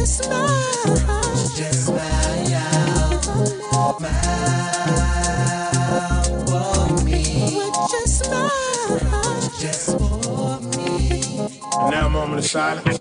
Just smile. Just smile. Just smile. For me. And now, a silence.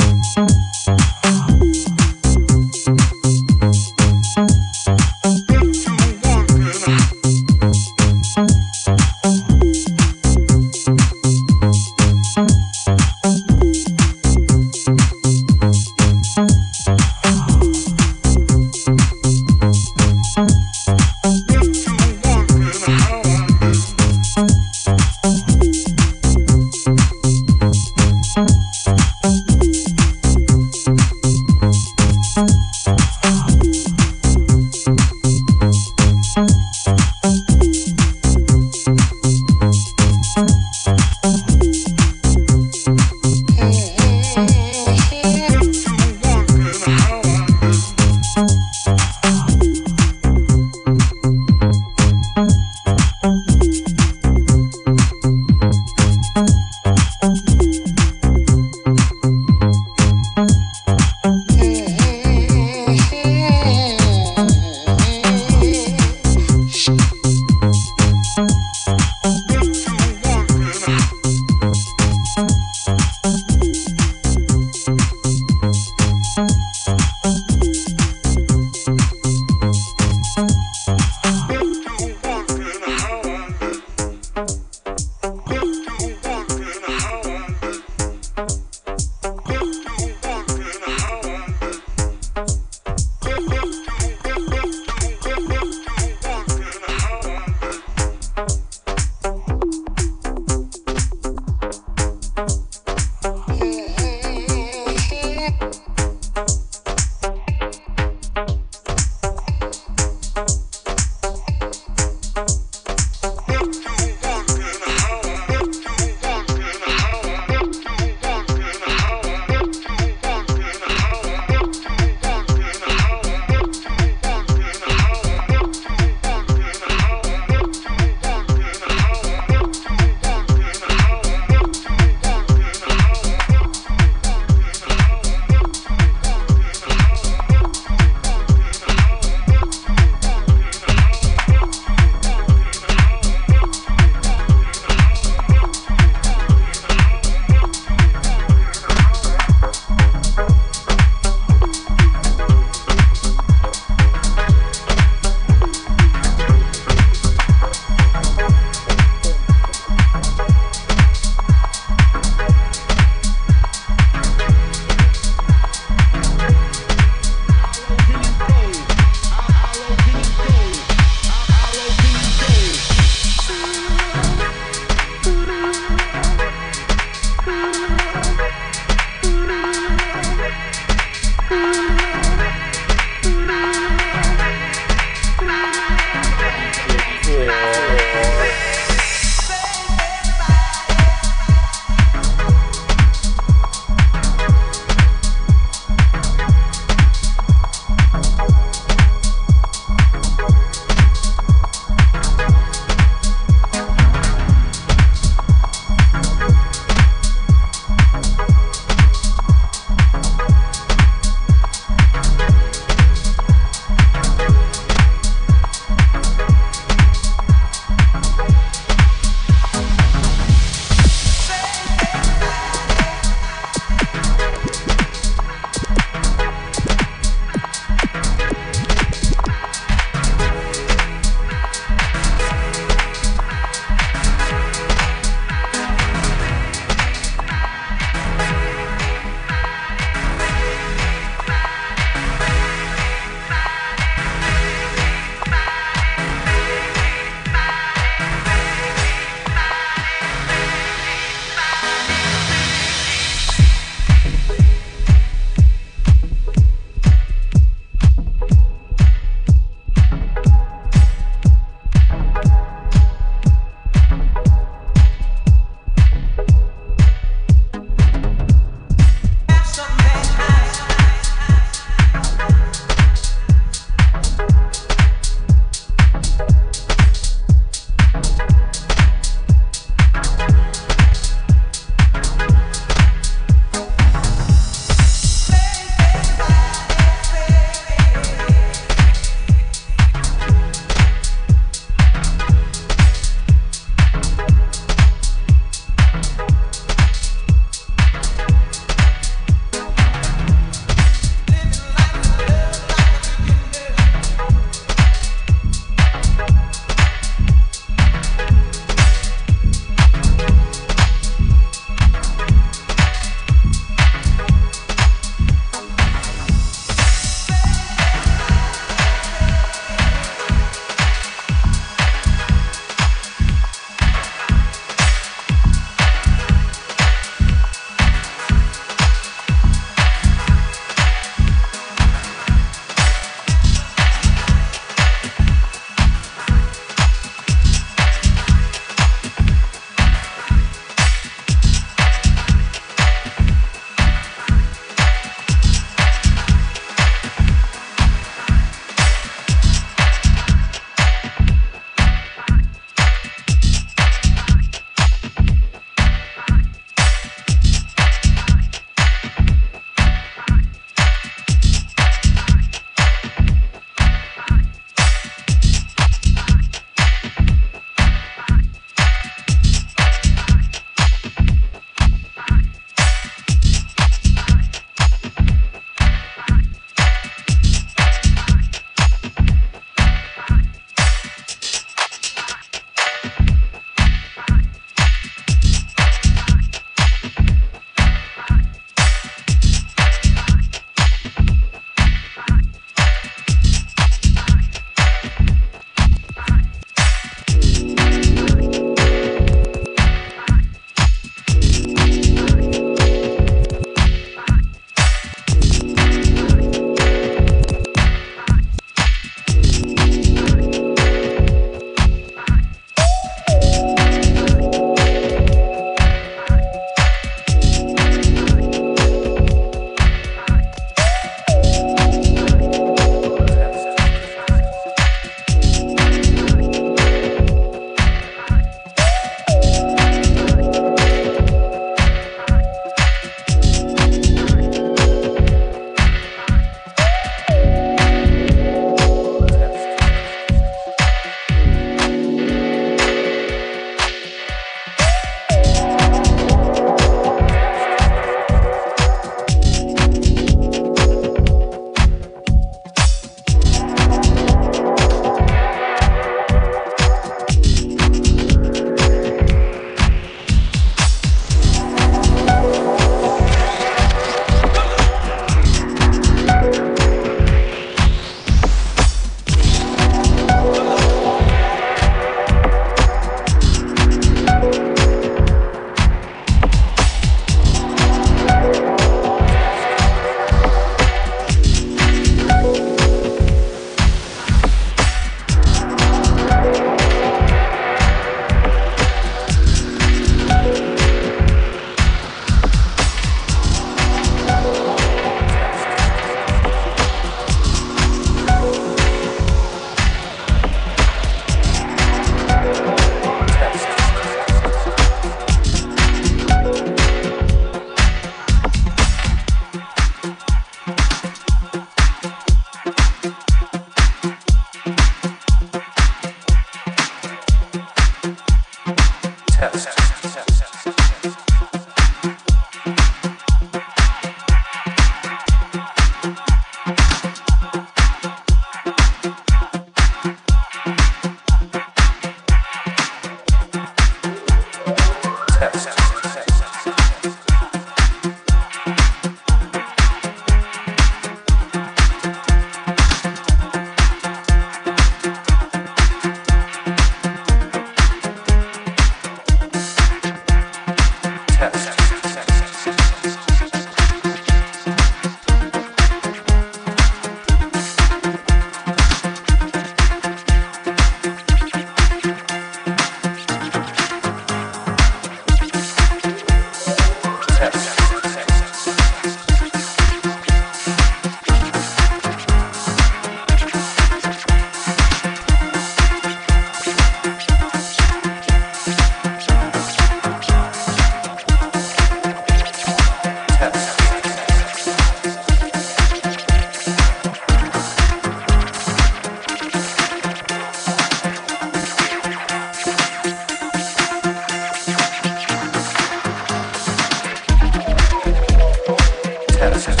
hacerse.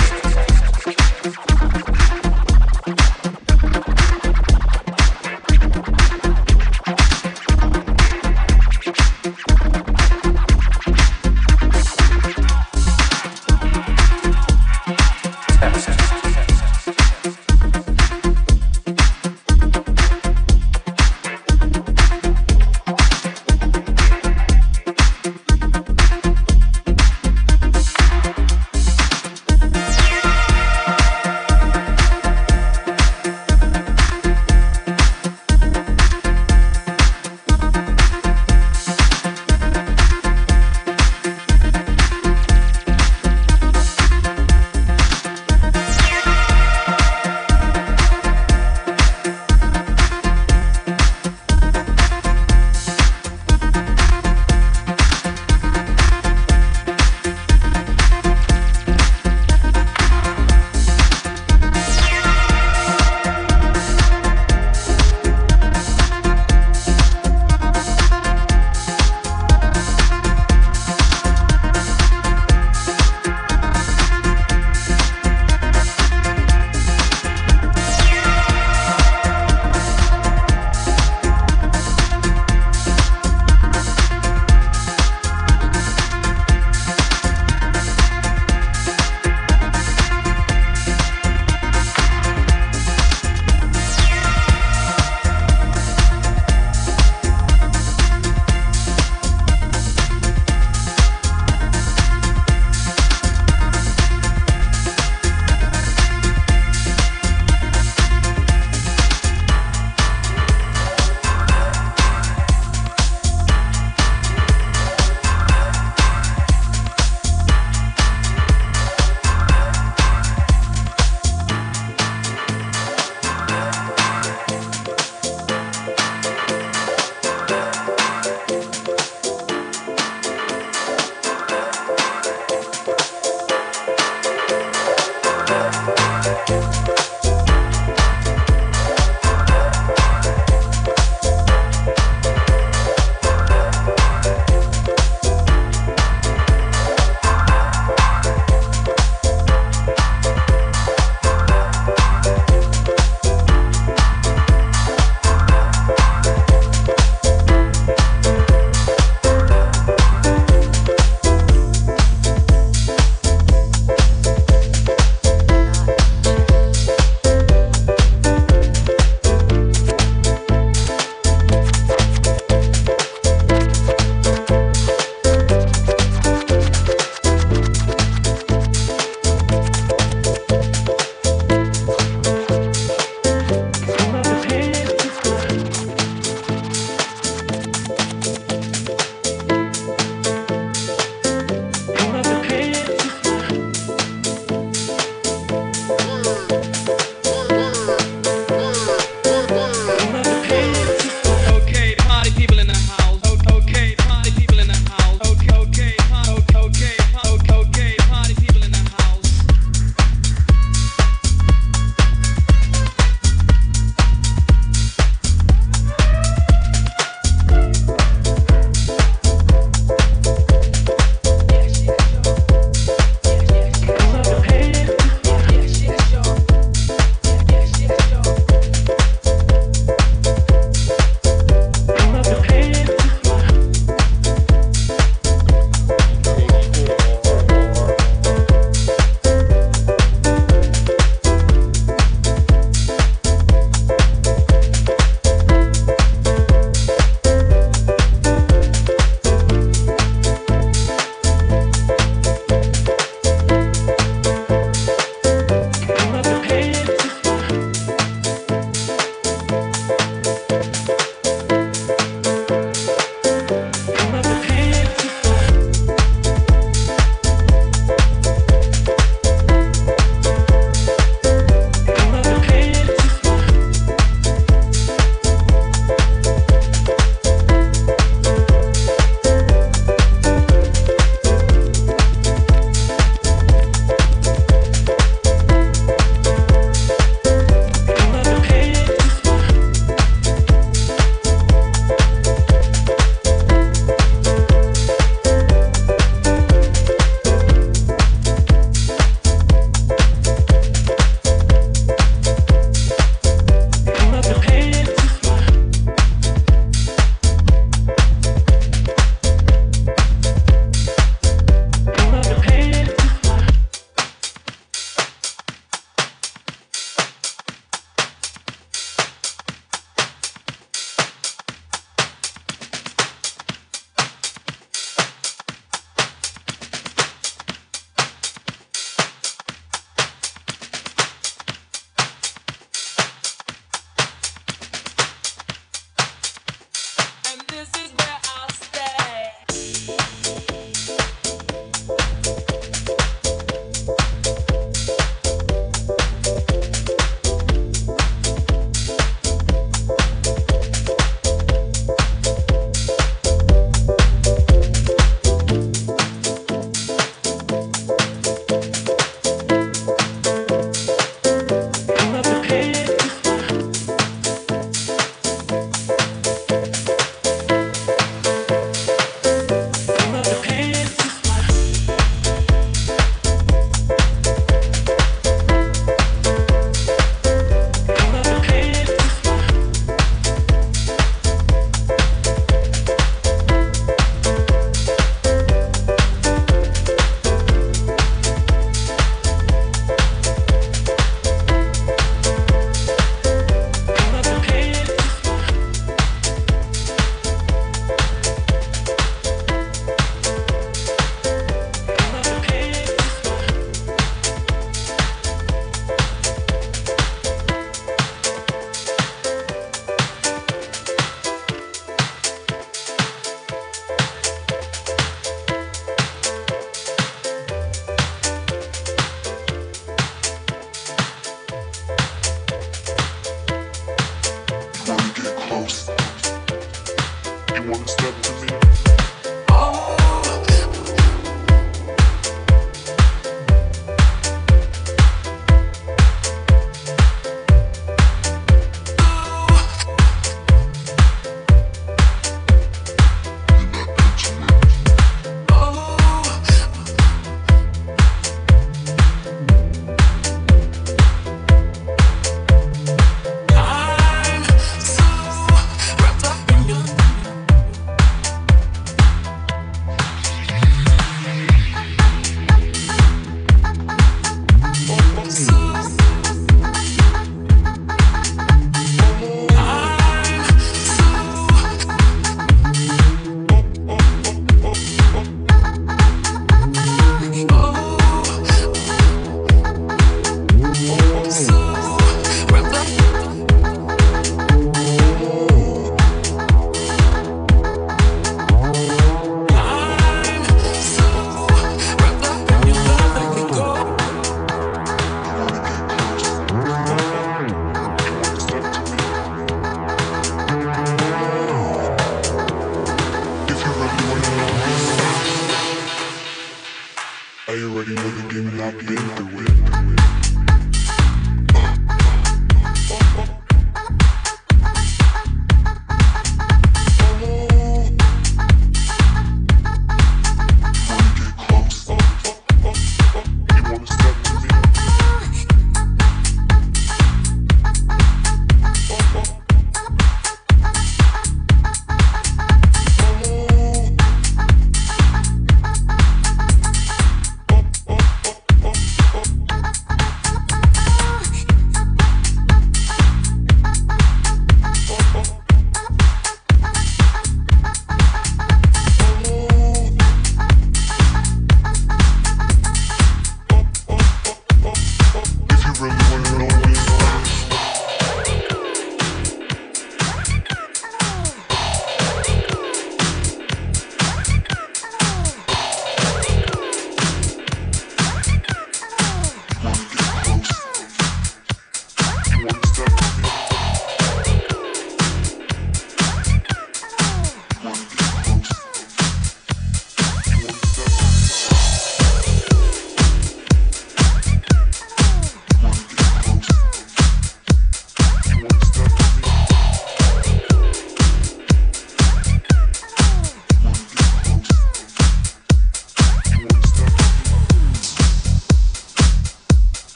Already know the game and I've been through it.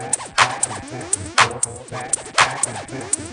back, back and forth and forth, back, back and forth.